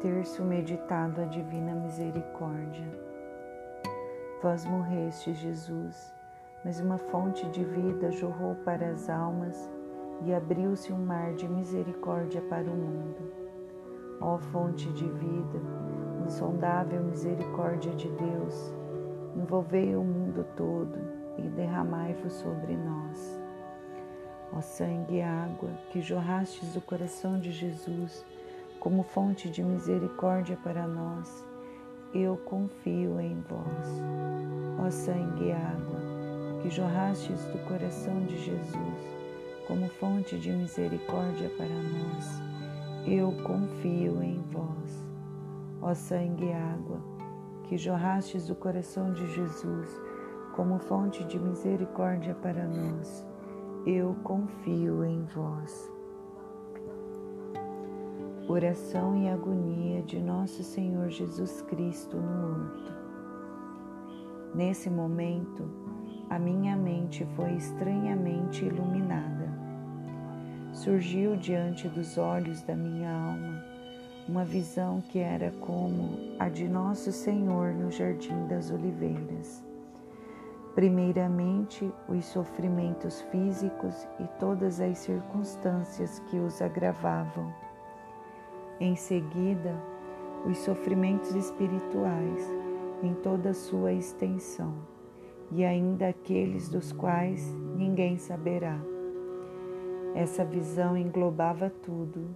Terço meditado a divina misericórdia. Vós morrestes, Jesus, mas uma fonte de vida jorrou para as almas e abriu-se um mar de misericórdia para o mundo. Ó fonte de vida, insondável misericórdia de Deus, envolvei o mundo todo e derramai-vos sobre nós. Ó sangue e água que jorrastes do coração de Jesus, como fonte de misericórdia para nós, eu confio em vós. Ó sangue e água, que jorrastes do coração de Jesus, como fonte de misericórdia para nós, eu confio em vós. Ó sangue e água, que jorrastes do coração de Jesus, como fonte de misericórdia para nós, eu confio em vós oração e agonia de nosso Senhor Jesus Cristo no horto. Nesse momento, a minha mente foi estranhamente iluminada. Surgiu diante dos olhos da minha alma uma visão que era como a de nosso Senhor no Jardim das Oliveiras. Primeiramente, os sofrimentos físicos e todas as circunstâncias que os agravavam em seguida, os sofrimentos espirituais em toda sua extensão, e ainda aqueles dos quais ninguém saberá. Essa visão englobava tudo: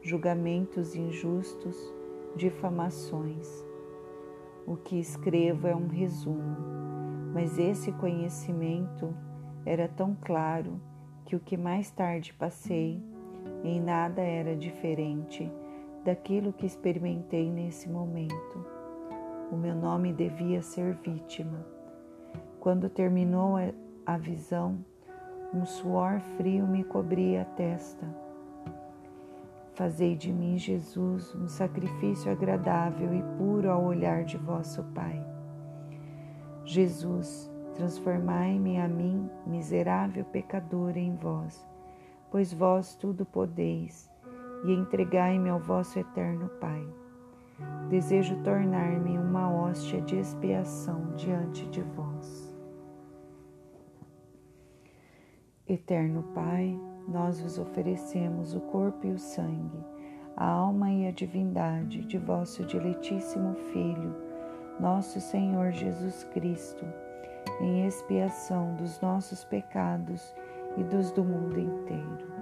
julgamentos injustos, difamações. O que escrevo é um resumo, mas esse conhecimento era tão claro que o que mais tarde passei em nada era diferente daquilo que experimentei nesse momento. O meu nome devia ser vítima. Quando terminou a visão, um suor frio me cobria a testa. Fazei de mim, Jesus, um sacrifício agradável e puro ao olhar de vosso Pai. Jesus, transformai-me a mim, miserável pecador, em vós, pois vós tudo podeis e entregai-me ao vosso eterno Pai. Desejo tornar-me uma hóstia de expiação diante de vós. Eterno Pai, nós vos oferecemos o corpo e o sangue, a alma e a divindade de vosso diletíssimo Filho, nosso Senhor Jesus Cristo, em expiação dos nossos pecados e dos do mundo inteiro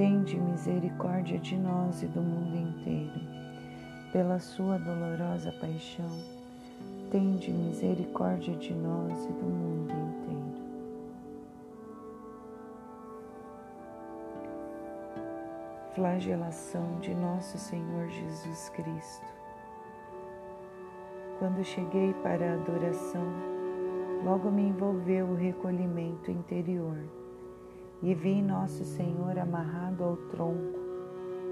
Tende misericórdia de nós e do mundo inteiro. Pela sua dolorosa paixão, tende misericórdia de nós e do mundo inteiro. Flagelação de nosso Senhor Jesus Cristo. Quando cheguei para a adoração, logo me envolveu o recolhimento interior e vi Nosso Senhor amarrado ao tronco,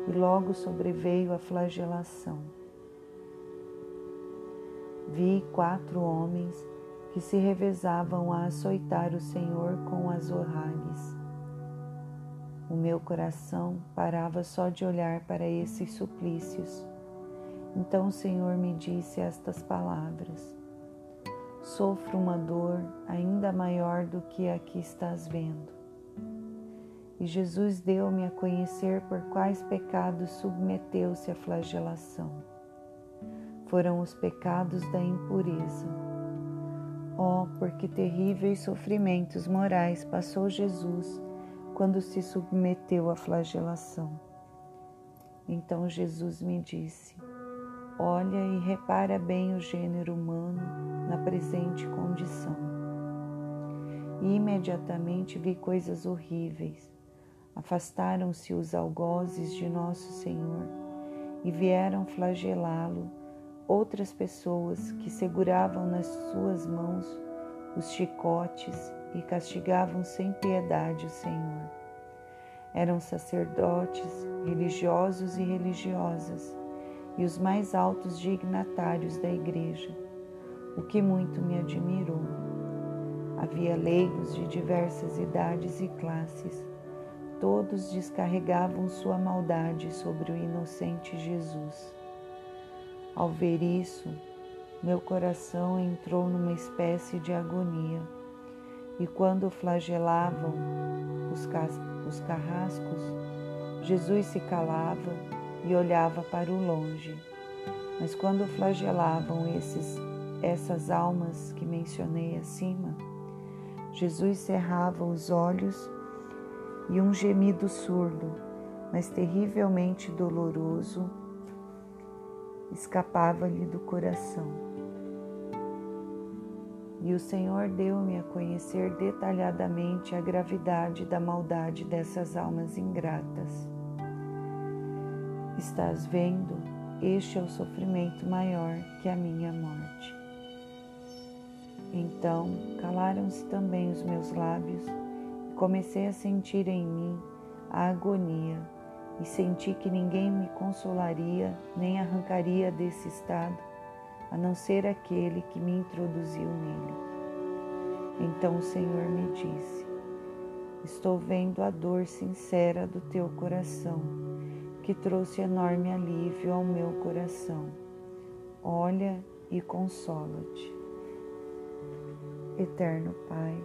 e logo sobreveio a flagelação. Vi quatro homens que se revezavam a açoitar o Senhor com as orragues. O meu coração parava só de olhar para esses suplícios. Então o Senhor me disse estas palavras: Sofro uma dor ainda maior do que a que estás vendo e Jesus deu-me a conhecer por quais pecados submeteu-se à flagelação. foram os pecados da impureza. Oh, por que terríveis sofrimentos morais passou Jesus quando se submeteu à flagelação. Então Jesus me disse: Olha e repara bem o gênero humano na presente condição. E imediatamente vi coisas horríveis. Afastaram-se os algozes de nosso Senhor e vieram flagelá-lo outras pessoas que seguravam nas suas mãos os chicotes e castigavam sem piedade o Senhor. Eram sacerdotes, religiosos e religiosas, e os mais altos dignatários da igreja, o que muito me admirou. Havia leigos de diversas idades e classes, todos descarregavam sua maldade sobre o inocente Jesus. Ao ver isso, meu coração entrou numa espécie de agonia, e quando flagelavam os, os carrascos, Jesus se calava e olhava para o longe. Mas quando flagelavam esses, essas almas que mencionei acima, Jesus cerrava os olhos e um gemido surdo, mas terrivelmente doloroso, escapava-lhe do coração. E o Senhor deu-me a conhecer detalhadamente a gravidade da maldade dessas almas ingratas. Estás vendo? Este é o sofrimento maior que a minha morte. Então calaram-se também os meus lábios comecei a sentir em mim a agonia e senti que ninguém me consolaria nem arrancaria desse estado, a não ser aquele que me introduziu nele. Então o Senhor me disse: Estou vendo a dor sincera do teu coração, que trouxe enorme alívio ao meu coração. Olha e consola-te. Eterno Pai,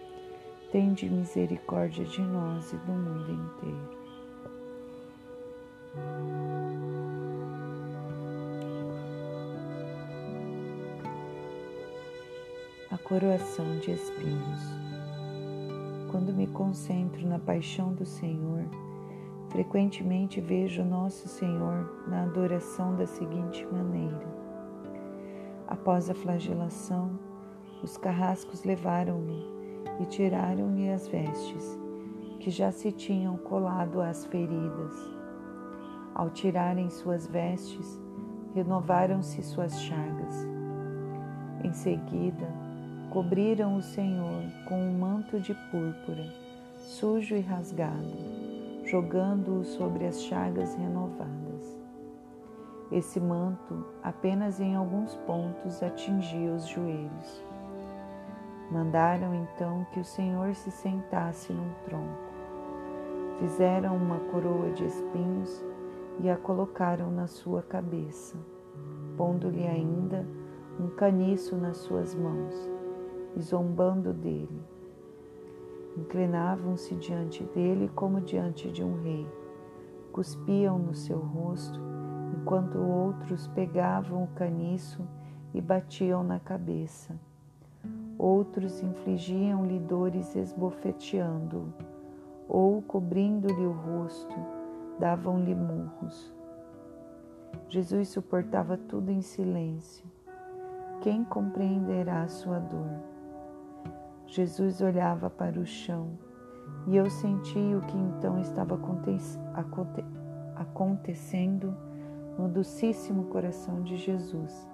tende misericórdia de nós e do mundo inteiro. A coroação de espinhos. Quando me concentro na paixão do Senhor, frequentemente vejo nosso Senhor na adoração da seguinte maneira: após a flagelação, os carrascos levaram-me e tiraram-lhe as vestes, que já se tinham colado às feridas. Ao tirarem suas vestes, renovaram-se suas chagas. Em seguida, cobriram o Senhor com um manto de púrpura, sujo e rasgado, jogando-o sobre as chagas renovadas. Esse manto apenas em alguns pontos atingia os joelhos. Mandaram então que o Senhor se sentasse num tronco. Fizeram uma coroa de espinhos e a colocaram na sua cabeça, pondo-lhe ainda um caniço nas suas mãos, e zombando dele. Inclinavam-se diante dele como diante de um rei. Cuspiam no seu rosto, enquanto outros pegavam o caniço e batiam na cabeça. Outros infligiam-lhe dores esbofeteando-o, ou cobrindo-lhe o rosto, davam-lhe murros. Jesus suportava tudo em silêncio. Quem compreenderá a sua dor? Jesus olhava para o chão e eu senti o que então estava acontecendo no docíssimo coração de Jesus.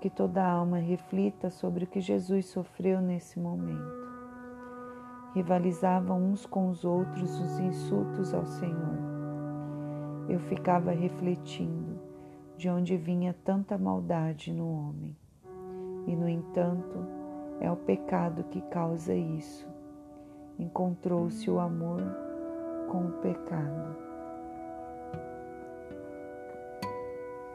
Que toda alma reflita sobre o que Jesus sofreu nesse momento. Rivalizavam uns com os outros os insultos ao Senhor. Eu ficava refletindo de onde vinha tanta maldade no homem. E, no entanto, é o pecado que causa isso. Encontrou-se o amor com o pecado.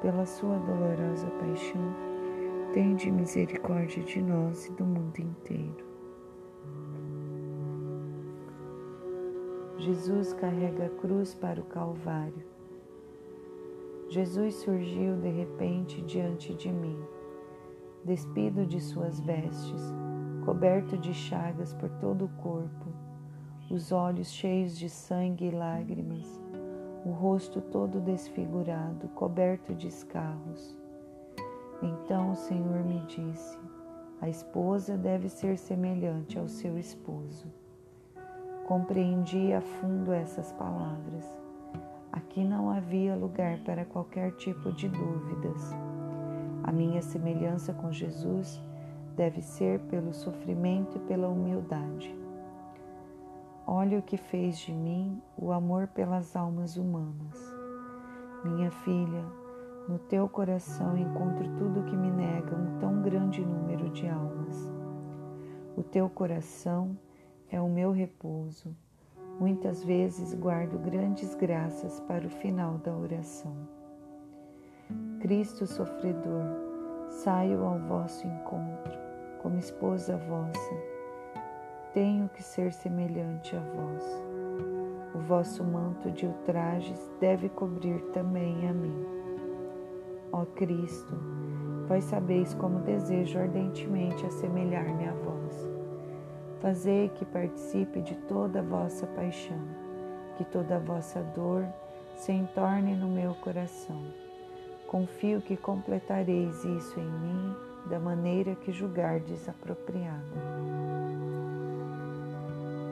pela sua dolorosa paixão, tende misericórdia de nós e do mundo inteiro. Jesus carrega a cruz para o Calvário. Jesus surgiu de repente diante de mim, despido de suas vestes, coberto de chagas por todo o corpo, os olhos cheios de sangue e lágrimas o rosto todo desfigurado, coberto de escarros. Então o Senhor me disse: A esposa deve ser semelhante ao seu esposo. Compreendi a fundo essas palavras. Aqui não havia lugar para qualquer tipo de dúvidas. A minha semelhança com Jesus deve ser pelo sofrimento e pela humildade. Olha o que fez de mim o amor pelas almas humanas. Minha filha, no teu coração encontro tudo que me nega um tão grande número de almas. O teu coração é o meu repouso. Muitas vezes guardo grandes graças para o final da oração. Cristo sofredor, saio ao vosso encontro, como esposa vossa tenho que ser semelhante a vós. O vosso manto de ultrajes deve cobrir também a mim. Ó Cristo, vós sabeis como desejo ardentemente assemelhar-me a vós. Fazei que participe de toda a vossa paixão, que toda a vossa dor se entorne no meu coração. Confio que completareis isso em mim da maneira que julgardes apropriada.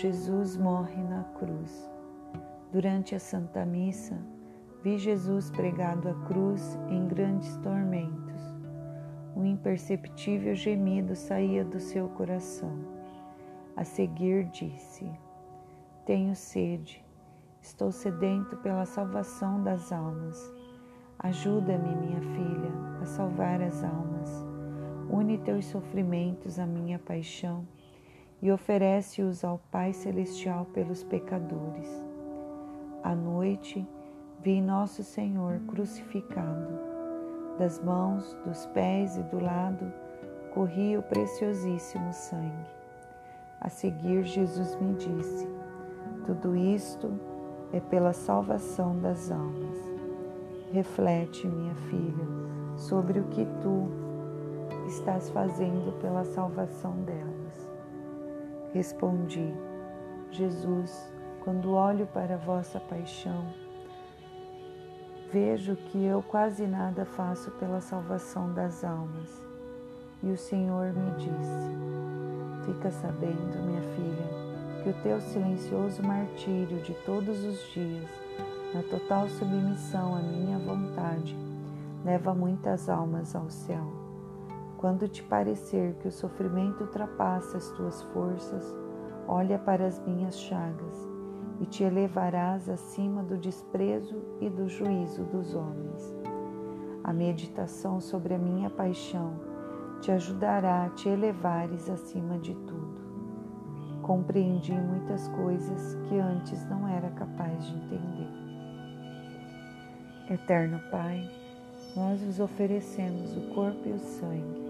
Jesus morre na cruz. Durante a Santa Missa, vi Jesus pregado à cruz em grandes tormentos. Um imperceptível gemido saía do seu coração. A seguir, disse: Tenho sede, estou sedento pela salvação das almas. Ajuda-me, minha filha, a salvar as almas. Une teus sofrimentos à minha paixão e oferece-os ao Pai Celestial pelos pecadores. À noite, vi Nosso Senhor crucificado. Das mãos, dos pés e do lado corria o preciosíssimo sangue. A seguir, Jesus me disse: Tudo isto é pela salvação das almas. Reflete, minha filha, sobre o que tu estás fazendo pela salvação delas. Respondi: Jesus, quando olho para vossa paixão, vejo que eu quase nada faço pela salvação das almas. E o Senhor me disse: Fica sabendo, minha filha, que o teu silencioso martírio de todos os dias, na total submissão à minha vontade, leva muitas almas ao céu. Quando te parecer que o sofrimento ultrapassa as tuas forças, olha para as minhas chagas e te elevarás acima do desprezo e do juízo dos homens. A meditação sobre a minha paixão te ajudará a te elevares acima de tudo. Compreendi muitas coisas que antes não era capaz de entender. Eterno Pai, nós vos oferecemos o corpo e o sangue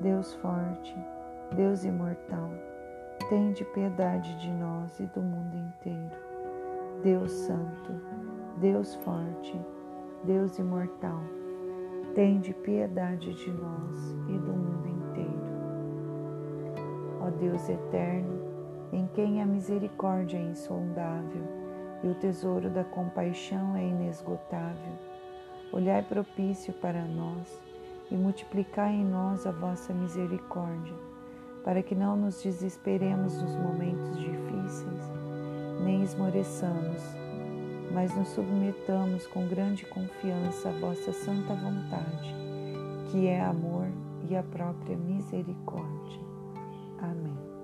Deus forte, Deus imortal, tende piedade de nós e do mundo inteiro. Deus santo, Deus forte, Deus imortal, tende piedade de nós e do mundo inteiro. Ó Deus eterno, em quem a misericórdia é insondável e o tesouro da compaixão é inesgotável, olhai propício para nós e multiplicai em nós a vossa misericórdia, para que não nos desesperemos nos momentos difíceis, nem esmoreçamos, mas nos submetamos com grande confiança à vossa santa vontade, que é amor e a própria misericórdia. Amém.